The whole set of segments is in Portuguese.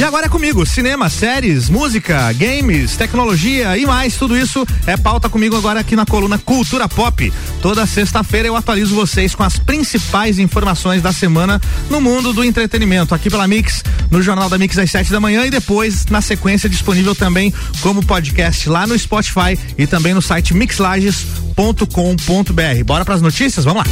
E agora é comigo, cinema, séries, música, games, tecnologia e mais, tudo isso é pauta comigo agora aqui na coluna Cultura Pop. Toda sexta-feira eu atualizo vocês com as principais informações da semana no mundo do entretenimento, aqui pela Mix, no Jornal da Mix às sete da manhã e depois, na sequência, disponível também como podcast lá no Spotify e também no site mixlages.com.br. Bora para as notícias? Vamos lá.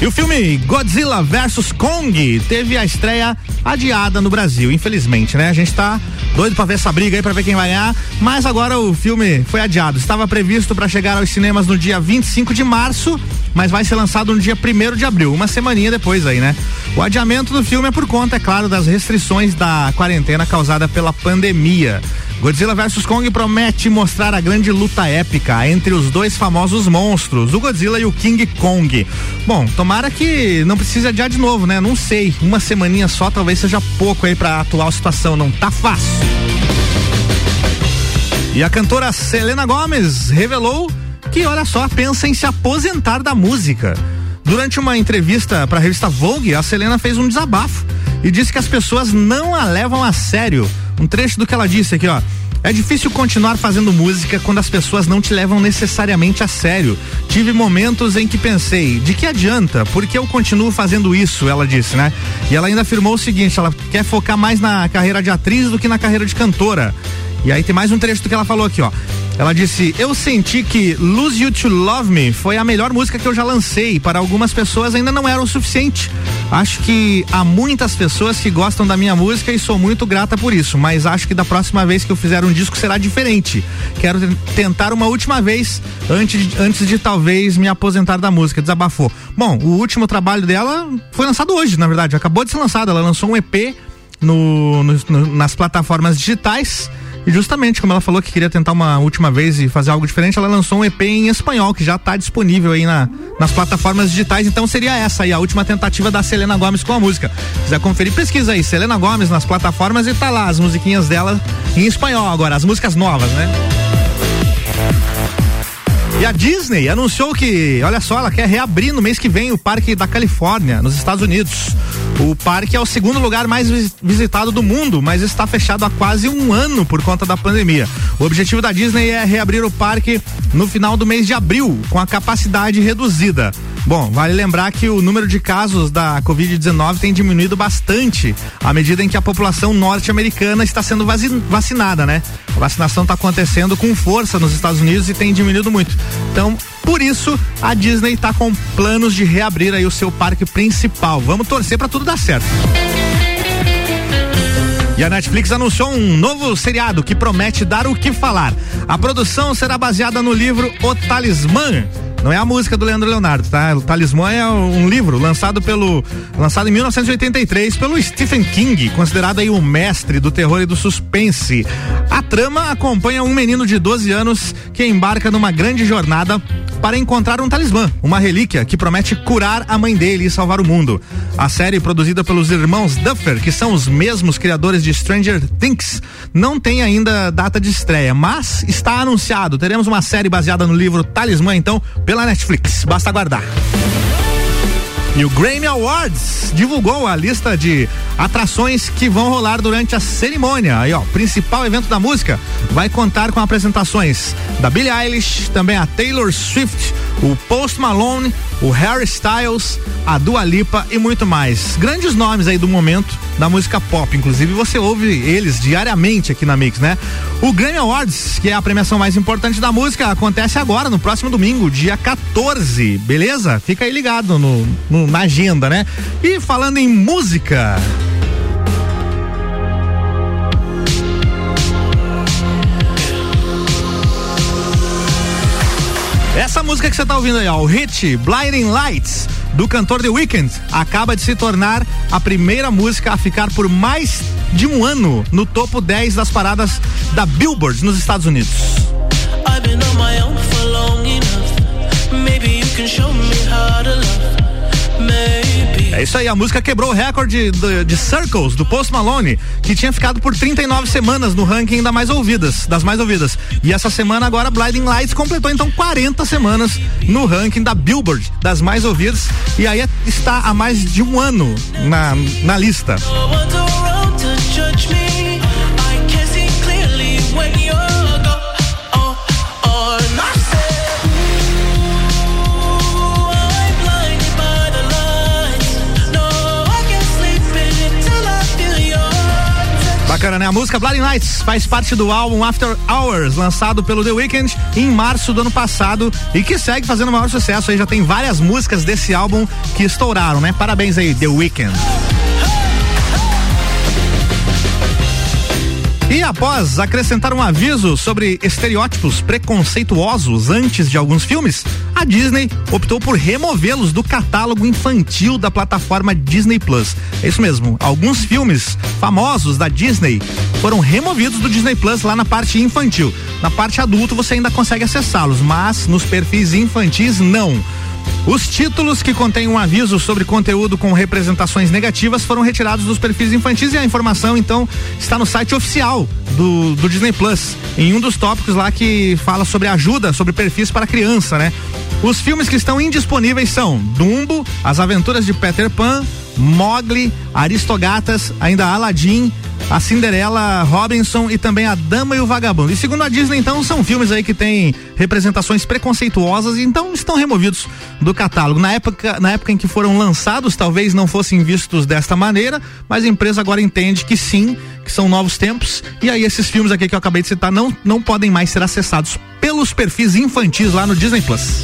E o filme Godzilla vs Kong teve a estreia adiada no Brasil, infelizmente, né? A gente tá doido para ver essa briga aí para ver quem vai ganhar, mas agora o filme foi adiado. Estava previsto para chegar aos cinemas no dia 25 de março, mas vai ser lançado no dia 1 de abril, uma semaninha depois aí, né? O adiamento do filme é por conta, é claro, das restrições da quarentena causada pela pandemia. Godzilla vs Kong promete mostrar a grande luta épica entre os dois famosos monstros, o Godzilla e o King Kong. Bom, tomara que não precise adiar de novo, né? Não sei, uma semaninha só talvez seja pouco aí para a atual situação, não tá fácil. E a cantora Selena Gomes revelou que, olha só, pensa em se aposentar da música. Durante uma entrevista para a revista Vogue, a Selena fez um desabafo e disse que as pessoas não a levam a sério um trecho do que ela disse aqui, ó. É difícil continuar fazendo música quando as pessoas não te levam necessariamente a sério. Tive momentos em que pensei, de que adianta? Porque eu continuo fazendo isso, ela disse, né? E ela ainda afirmou o seguinte: ela quer focar mais na carreira de atriz do que na carreira de cantora. E aí tem mais um trecho do que ela falou aqui, ó. Ela disse: Eu senti que Lose You to Love Me foi a melhor música que eu já lancei. Para algumas pessoas ainda não era o suficiente. Acho que há muitas pessoas que gostam da minha música e sou muito grata por isso. Mas acho que da próxima vez que eu fizer um disco será diferente. Quero tentar uma última vez antes de, antes de talvez me aposentar da música. Desabafou. Bom, o último trabalho dela foi lançado hoje, na verdade. Acabou de ser lançado. Ela lançou um EP no, no, no nas plataformas digitais e justamente como ela falou que queria tentar uma última vez e fazer algo diferente, ela lançou um EP em espanhol que já está disponível aí na, nas plataformas digitais. Então seria essa aí a última tentativa da Selena Gomes com a música. Se quiser conferir, pesquisa aí, Selena Gomes nas plataformas e tá lá as musiquinhas dela em espanhol agora, as músicas novas, né? E a Disney anunciou que, olha só, ela quer reabrir no mês que vem o Parque da Califórnia, nos Estados Unidos. O parque é o segundo lugar mais visitado do mundo, mas está fechado há quase um ano por conta da pandemia. O objetivo da Disney é reabrir o parque no final do mês de abril, com a capacidade reduzida. Bom, vale lembrar que o número de casos da Covid-19 tem diminuído bastante à medida em que a população norte-americana está sendo vacinada, né? A vacinação está acontecendo com força nos Estados Unidos e tem diminuído muito. Então, por isso, a Disney está com planos de reabrir aí o seu parque principal. Vamos torcer para tudo dar certo. E a Netflix anunciou um novo seriado que promete dar o que falar. A produção será baseada no livro O Talismã, não é a música do Leandro Leonardo, tá? O Talismã é um livro lançado pelo lançado em 1983 pelo Stephen King, considerado aí o mestre do terror e do suspense. A trama acompanha um menino de 12 anos que embarca numa grande jornada para encontrar um talismã, uma relíquia que promete curar a mãe dele e salvar o mundo. A série, produzida pelos irmãos Duffer, que são os mesmos criadores de Stranger Things, não tem ainda data de estreia, mas está anunciado. Teremos uma série baseada no livro Talismã, então, pela Netflix. Basta aguardar. E o Grammy Awards divulgou a lista de atrações que vão rolar durante a cerimônia. Aí, ó, principal evento da música vai contar com apresentações da Billie Eilish, também a Taylor Swift, o Post Malone, o Harry Styles, a Dua Lipa e muito mais. Grandes nomes aí do momento da música pop, inclusive você ouve eles diariamente aqui na Mix, né? O Grammy Awards, que é a premiação mais importante da música, acontece agora, no próximo domingo, dia 14, beleza? Fica aí ligado no, no na agenda, né? E falando em música, Essa música que você tá ouvindo aí, ó, o hit Blinding Lights do cantor The Weeknd acaba de se tornar a primeira música a ficar por mais de um ano no topo 10 das paradas da Billboard nos Estados Unidos. Maybe é isso aí, a música quebrou o recorde de, de, Circles do Post Malone, que tinha ficado por 39 semanas no ranking da mais ouvidas, das mais ouvidas. E essa semana agora Blinding Lights completou então 40 semanas no ranking da Billboard das mais ouvidas e aí está há mais de um ano na, na lista. Bacana, né? A música Bloody Nights faz parte do álbum After Hours, lançado pelo The Weeknd em março do ano passado e que segue fazendo maior sucesso. Aí já tem várias músicas desse álbum que estouraram, né? Parabéns aí, The Weeknd. E após acrescentar um aviso sobre estereótipos preconceituosos antes de alguns filmes, a Disney optou por removê-los do catálogo infantil da plataforma Disney Plus. É isso mesmo, alguns filmes famosos da Disney foram removidos do Disney Plus lá na parte infantil. Na parte adulto você ainda consegue acessá-los, mas nos perfis infantis não. Os títulos que contêm um aviso sobre conteúdo com representações negativas foram retirados dos perfis infantis e a informação então está no site oficial do, do Disney Plus, em um dos tópicos lá que fala sobre ajuda, sobre perfis para criança, né? Os filmes que estão indisponíveis são Dumbo, As Aventuras de Peter Pan, Mogli, Aristogatas, ainda Aladdin, a Cinderela Robinson e também a Dama e o Vagabundo. E segundo a Disney, então, são filmes aí que têm representações preconceituosas e então estão removidos do catálogo. Na época, na época em que foram lançados, talvez não fossem vistos desta maneira, mas a empresa agora entende que sim, que são novos tempos. E aí esses filmes aqui que eu acabei de citar não, não podem mais ser acessados pelos perfis infantis lá no Disney Plus.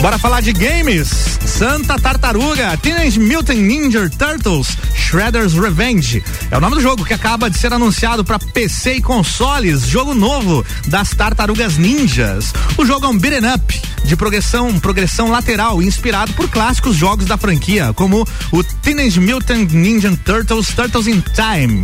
Bora falar de games. Santa Tartaruga, Teenage Mutant Ninja Turtles, Shredder's Revenge. É o nome do jogo que acaba de ser anunciado para PC e consoles. Jogo novo das Tartarugas Ninjas. O jogo é um beat'em up de progressão, progressão lateral, inspirado por clássicos jogos da franquia, como o Teenage Mutant Ninja Turtles, Turtles in Time.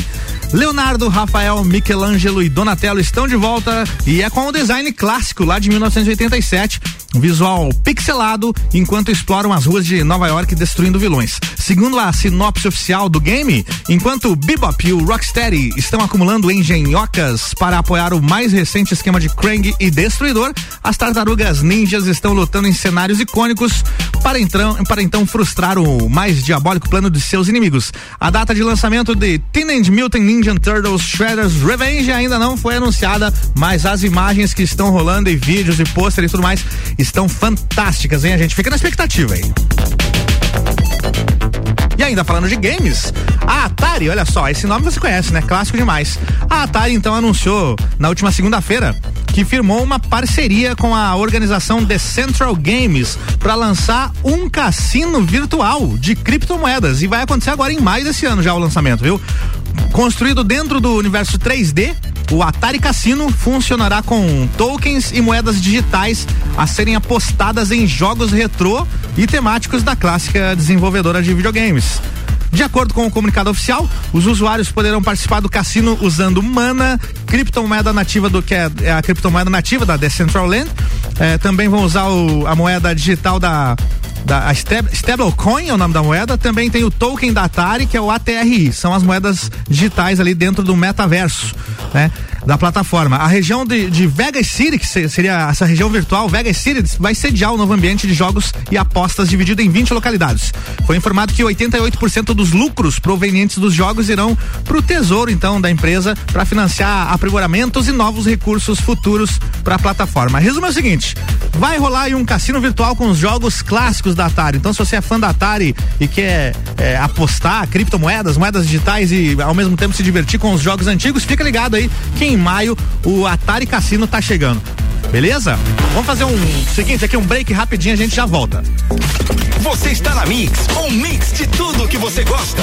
Leonardo, Rafael, Michelangelo e Donatello estão de volta e é com o design clássico lá de 1987, um visual pixelado enquanto exploram as ruas de Nova York destruindo vilões. Segundo a sinopse oficial do game, enquanto Bebop e o Rocksteady estão acumulando engenhocas para apoiar o mais recente esquema de Krang e Destruidor, as tartarugas ninjas estão lutando em cenários icônicos para então, para então frustrar o mais diabólico plano de seus inimigos. A data de lançamento de Teenage Mutant Ninja Turtles Shredder's Revenge ainda não foi anunciada, mas as imagens que estão rolando e vídeos e pôsteres e tudo mais estão fantásticas, hein? A gente fica na expectativa aí. E ainda falando de games, a Atari, olha só, esse nome você conhece, né? Clássico demais. A Atari então anunciou na última segunda-feira que firmou uma parceria com a organização The Central Games para lançar um cassino virtual de criptomoedas e vai acontecer agora em maio desse ano já o lançamento, viu? Construído dentro do universo 3D, o Atari Cassino funcionará com tokens e moedas digitais a serem apostadas em jogos retrô e temáticos da clássica desenvolvedora de videogames. De acordo com o comunicado oficial, os usuários poderão participar do cassino usando Mana, criptomoeda nativa do que é, é a criptomoeda nativa da Decentraland. É, também vão usar o, a moeda digital da da stablecoin é o nome da moeda, também tem o token da Atari, que é o ATRI, são as moedas digitais ali dentro do metaverso, né? Da plataforma. A região de, de Vegas City, que seria essa região virtual, Vegas City, vai sediar o novo ambiente de jogos e apostas dividido em 20 localidades. Foi informado que 88% dos lucros provenientes dos jogos irão para o tesouro, então, da empresa, para financiar aprimoramentos e novos recursos futuros para a plataforma. Resumo é o seguinte: vai rolar aí um cassino virtual com os jogos clássicos da Atari. Então, se você é fã da Atari e quer é, apostar criptomoedas, moedas digitais e ao mesmo tempo se divertir com os jogos antigos, fica ligado aí que em maio o Atari Cassino tá chegando. Beleza? Vamos fazer um seguinte aqui, um break rapidinho, a gente já volta. Você está na Mix, um mix de tudo que você gosta.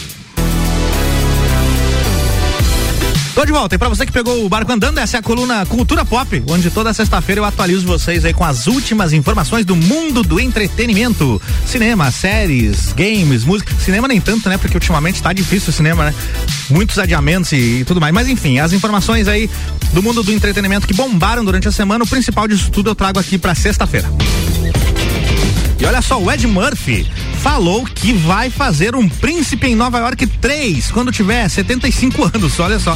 Tô de volta. E pra você que pegou o barco andando, essa é a coluna Cultura Pop, onde toda sexta-feira eu atualizo vocês aí com as últimas informações do mundo do entretenimento. Cinema, séries, games, música. Cinema nem tanto, né? Porque ultimamente tá difícil o cinema, né? Muitos adiamentos e, e tudo mais. Mas enfim, as informações aí do mundo do entretenimento que bombaram durante a semana, o principal disso tudo eu trago aqui pra sexta-feira. E olha só, o Ed Murphy falou que vai fazer um Príncipe em Nova York 3 quando tiver 75 anos, olha só.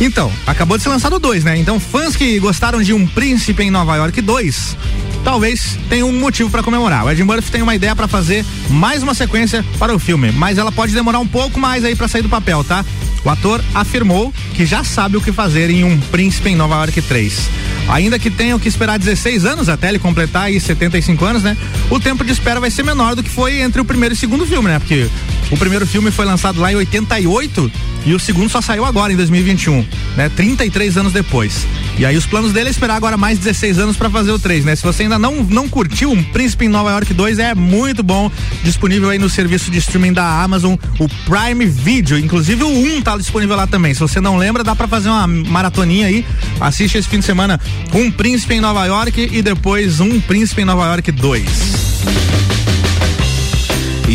Então, acabou de ser lançado dois, né? Então, fãs que gostaram de um Príncipe em Nova York 2, talvez tenham um motivo para comemorar. O Ed Murphy tem uma ideia para fazer mais uma sequência para o filme, mas ela pode demorar um pouco mais aí para sair do papel, tá? O ator afirmou que já sabe o que fazer em um Príncipe em Nova York 3. Ainda que tenham que esperar 16 anos até ele completar aí 75 anos, né? O tempo de espera vai ser menor do que foi entre o primeiro e o segundo filme, né? Porque o primeiro filme foi lançado lá em 88 e o segundo só saiu agora em 2021, né? 33 anos depois. E aí os planos dele é esperar agora mais 16 anos para fazer o 3, né? Se você ainda não não curtiu um Príncipe em Nova York 2, é muito bom, disponível aí no serviço de streaming da Amazon, o Prime Video, inclusive o 1 tá disponível lá também. Se você não lembra, dá para fazer uma maratoninha aí. Assiste esse fim de semana um Príncipe em Nova York e depois um Príncipe em Nova York 2.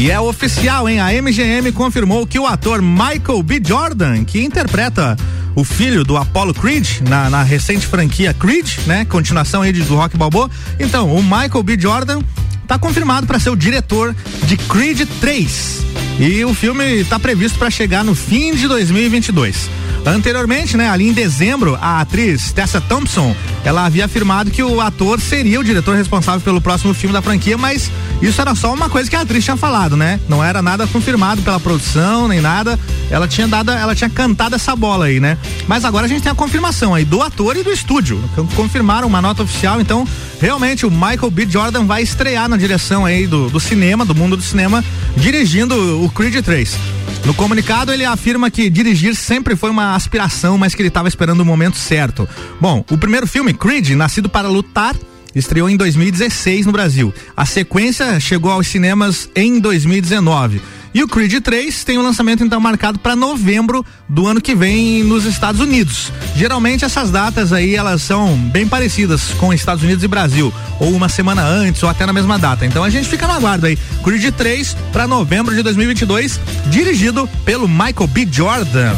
E é oficial, hein? A MGM confirmou que o ator Michael B. Jordan, que interpreta o filho do Apollo Creed na, na recente franquia Creed, né? Continuação aí do Rock Balboa. Então, o Michael B. Jordan tá confirmado para ser o diretor de Creed 3. E o filme está previsto para chegar no fim de 2022. Anteriormente, né, ali em dezembro, a atriz Tessa Thompson, ela havia afirmado que o ator seria o diretor responsável pelo próximo filme da franquia, mas isso era só uma coisa que a atriz tinha falado, né? Não era nada confirmado pela produção, nem nada. Ela tinha dado, ela tinha cantado essa bola aí, né? Mas agora a gente tem a confirmação aí do ator e do estúdio. Confirmaram uma nota oficial, então realmente o Michael B. Jordan vai estrear na direção aí do, do cinema, do mundo do cinema, dirigindo o Creed 3. No comunicado, ele afirma que dirigir sempre foi uma aspiração, mas que ele estava esperando o momento certo. Bom, o primeiro filme, Creed, nascido para lutar, estreou em 2016 no Brasil. A sequência chegou aos cinemas em 2019. E o Creed 3 tem o um lançamento então marcado para novembro do ano que vem nos Estados Unidos. Geralmente essas datas aí elas são bem parecidas com Estados Unidos e Brasil, ou uma semana antes ou até na mesma data. Então a gente fica no aguardo aí. Creed 3 para novembro de 2022, dirigido pelo Michael B. Jordan.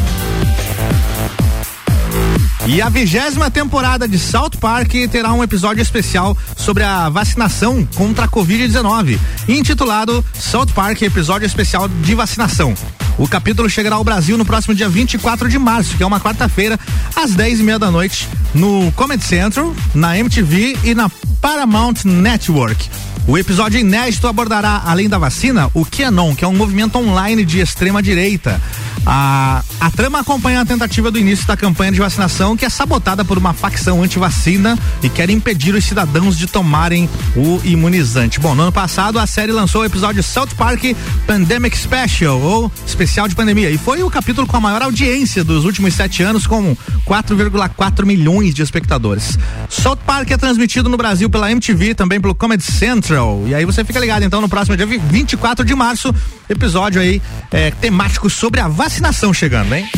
E a vigésima temporada de South Park terá um episódio especial sobre a vacinação contra a Covid-19, intitulado South Park Episódio Especial de Vacinação. O capítulo chegará ao Brasil no próximo dia 24 de março, que é uma quarta-feira, às 10 e meia da noite, no Comedy Central, na MTV e na Paramount Network. O episódio inédito abordará, além da vacina, o QAnon, que é um movimento online de extrema direita. A, a trama acompanha a tentativa do início da campanha de vacinação, que é sabotada por uma facção anti-vacina e quer impedir os cidadãos de tomarem o imunizante. Bom, no ano passado a série lançou o episódio South Park Pandemic Special, ou especial de pandemia, e foi o capítulo com a maior audiência dos últimos sete anos, com 4,4 milhões de espectadores. South Park é transmitido no Brasil pela MTV, também pelo Comedy Central. E aí você fica ligado, então, no próximo dia 24 de março, episódio aí é, temático sobre a vacinação chegando, hein?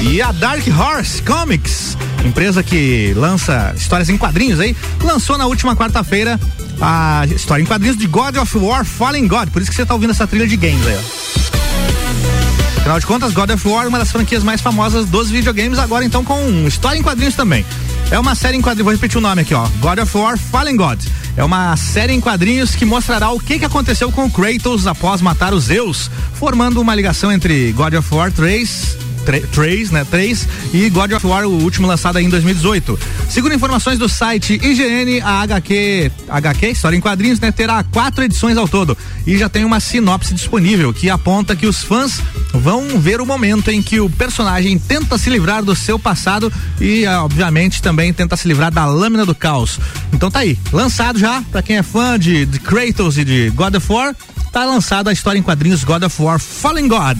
E a Dark Horse Comics, empresa que lança histórias em quadrinhos aí, lançou na última quarta-feira a história em quadrinhos de God of War Fallen God. Por isso que você tá ouvindo essa trilha de games aí, ó. Afinal de contas, God of War, uma das franquias mais famosas dos videogames, agora então com história em quadrinhos também. É uma série em quadrinhos, vou repetir o nome aqui, ó. God of War Fallen God. É uma série em quadrinhos que mostrará o que, que aconteceu com Kratos após matar os Zeus, formando uma ligação entre God of War 3 3, né? 3 e God of War, o último lançado em 2018. Segundo informações do site IGN, a HQ, HQ, História em Quadrinhos, né, terá quatro edições ao todo e já tem uma sinopse disponível que aponta que os fãs vão ver o momento em que o personagem tenta se livrar do seu passado e, obviamente, também tenta se livrar da lâmina do caos. Então tá aí, lançado já, para quem é fã de, de Kratos e de God of War, tá lançada a história em quadrinhos God of War Fallen God.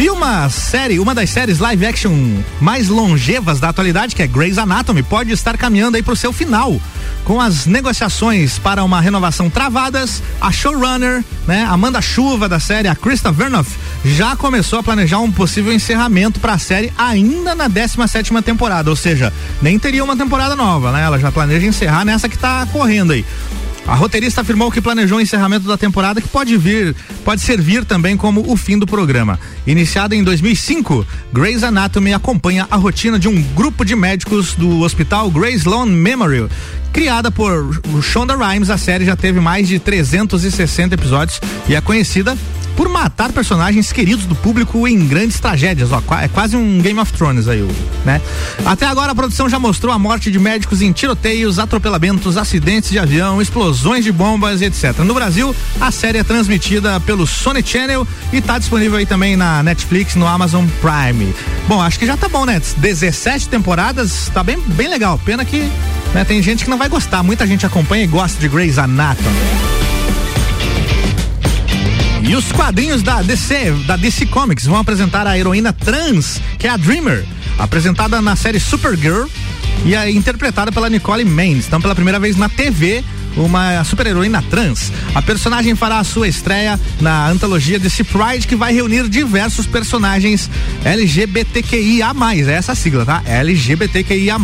E uma série, uma das séries live action mais longevas da atualidade, que é Grey's Anatomy, pode estar caminhando aí para o seu final. Com as negociações para uma renovação travadas, a showrunner, né, Amanda Chuva da série, a Krista Vernoff, já começou a planejar um possível encerramento para a série ainda na 17 sétima temporada, ou seja, nem teria uma temporada nova, né? Ela já planeja encerrar nessa que está correndo aí. A roteirista afirmou que planejou o encerramento da temporada que pode vir, pode servir também como o fim do programa. Iniciada em 2005, Grey's Anatomy acompanha a rotina de um grupo de médicos do hospital Grey's Lawn Memorial. Criada por Shonda Rhimes, a série já teve mais de 360 episódios e é conhecida por matar personagens queridos do público em grandes tragédias. Ó, é quase um Game of Thrones aí, né? Até agora a produção já mostrou a morte de médicos em tiroteios, atropelamentos, acidentes de avião, explosões de bombas, etc. No Brasil, a série é transmitida pelo Sony Channel e está disponível aí também na Netflix, no Amazon Prime. Bom, acho que já tá bom, né? 17 temporadas, tá bem, bem legal. Pena que né, tem gente que não vai gostar. Muita gente acompanha e gosta de Grey's Anatomy. E os quadrinhos da DC, da DC Comics, vão apresentar a heroína trans, que é a Dreamer, apresentada na série Supergirl e é interpretada pela Nicole Mendes. Então, pela primeira vez na TV, uma super-heroína trans. A personagem fará a sua estreia na antologia DC Pride, que vai reunir diversos personagens LGBTQIA+, é essa sigla, tá? LGBTQIA+,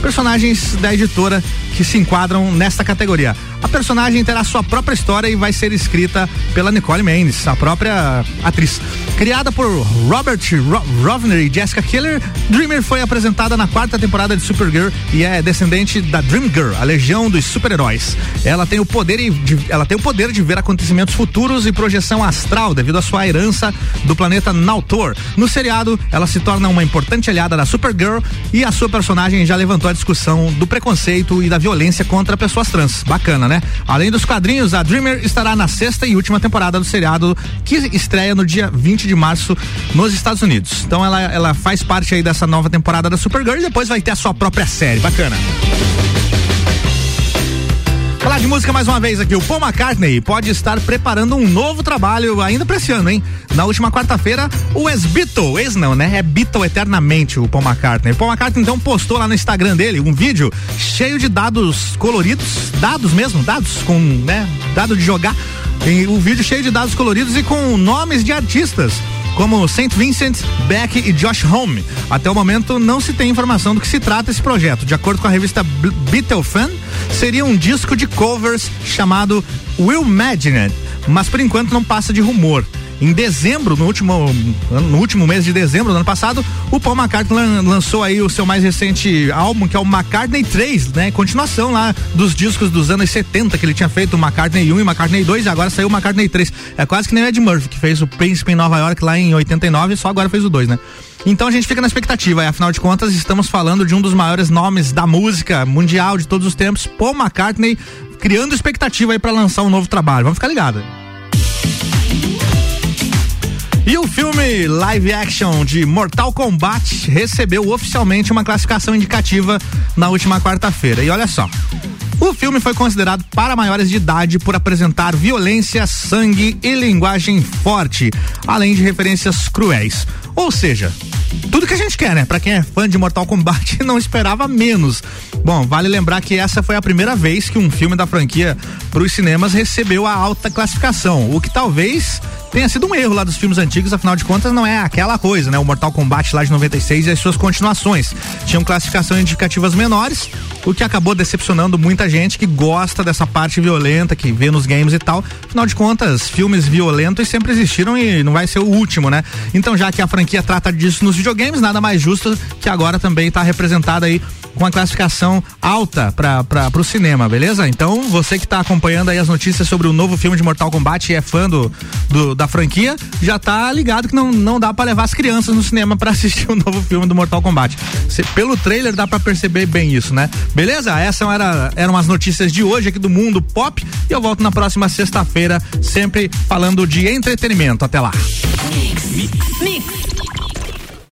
personagens da editora que se enquadram nesta categoria. A personagem terá sua própria história e vai ser escrita pela Nicole Mendes, a própria atriz. Criada por Robert Ro Rovner e Jessica Killer, Dreamer foi apresentada na quarta temporada de Supergirl e é descendente da Dream Girl, a legião dos super-heróis. Ela tem o poder de, ela tem o poder de ver acontecimentos futuros e projeção astral devido à sua herança do planeta Nautor. No seriado, ela se torna uma importante aliada da Supergirl e a sua personagem já levantou a discussão do preconceito e da violência contra pessoas trans. Bacana, né? Além dos quadrinhos, a Dreamer estará na sexta e última temporada do seriado que estreia no dia 20 de março nos Estados Unidos. Então ela, ela faz parte aí dessa nova temporada da Supergirl e depois vai ter a sua própria série. Bacana. Falar de música mais uma vez aqui. O Paul McCartney pode estar preparando um novo trabalho ainda pra esse ano, hein? Na última quarta-feira, o ex-Beatle, ex não, né? É Beatle eternamente o Paul McCartney. O Paul McCartney então postou lá no Instagram dele um vídeo cheio de dados coloridos, dados mesmo, dados com, né? Dado de jogar. Tem o um vídeo cheio de dados coloridos e com nomes de artistas como St. Vincent, Beck e Josh Home. Até o momento não se tem informação do que se trata esse projeto. De acordo com a revista Beatle Fan, seria um disco de covers chamado Will Imagine, mas por enquanto não passa de rumor. Em dezembro, no último, no último mês de dezembro do ano passado, o Paul McCartney lançou aí o seu mais recente álbum, que é o McCartney 3, né? Continuação lá dos discos dos anos 70 que ele tinha feito, o McCartney 1 e McCartney 2, e agora saiu o McCartney 3. É quase que nem o Ed Murphy, que fez o Príncipe em Nova York lá em 89, só agora fez o 2, né? Então a gente fica na expectativa, e afinal de contas estamos falando de um dos maiores nomes da música mundial de todos os tempos, Paul McCartney, criando expectativa aí para lançar um novo trabalho. Vamos ficar ligados. E o filme live action de Mortal Kombat recebeu oficialmente uma classificação indicativa na última quarta-feira. E olha só. O filme foi considerado para maiores de idade por apresentar violência, sangue e linguagem forte, além de referências cruéis. Ou seja, tudo que a gente quer, né? Pra quem é fã de Mortal Kombat, não esperava menos. Bom, vale lembrar que essa foi a primeira vez que um filme da franquia para os cinemas recebeu a alta classificação, o que talvez tenha sido um erro lá dos filmes antigos, afinal de contas não é aquela coisa, né? O Mortal Kombat lá de 96 e as suas continuações. Tinham classificação indicativas menores, o que acabou decepcionando muita gente que gosta dessa parte violenta, que vê nos games e tal. Afinal de contas, filmes violentos sempre existiram e não vai ser o último, né? Então, já que a franquia trata disso nos videogames, nada mais justo que agora também está representada aí com a classificação alta para o cinema, beleza? Então, você que está acompanhando aí as notícias sobre o novo filme de Mortal Kombat e é fã do, do da franquia, já tá ligado que não, não dá para levar as crianças no cinema para assistir o novo filme do Mortal Kombat. Cê, pelo trailer dá para perceber bem isso, né? Beleza? Essas era, eram as notícias de hoje aqui do Mundo Pop e eu volto na próxima sexta-feira, sempre falando de entretenimento. Até lá. Mix. Mix.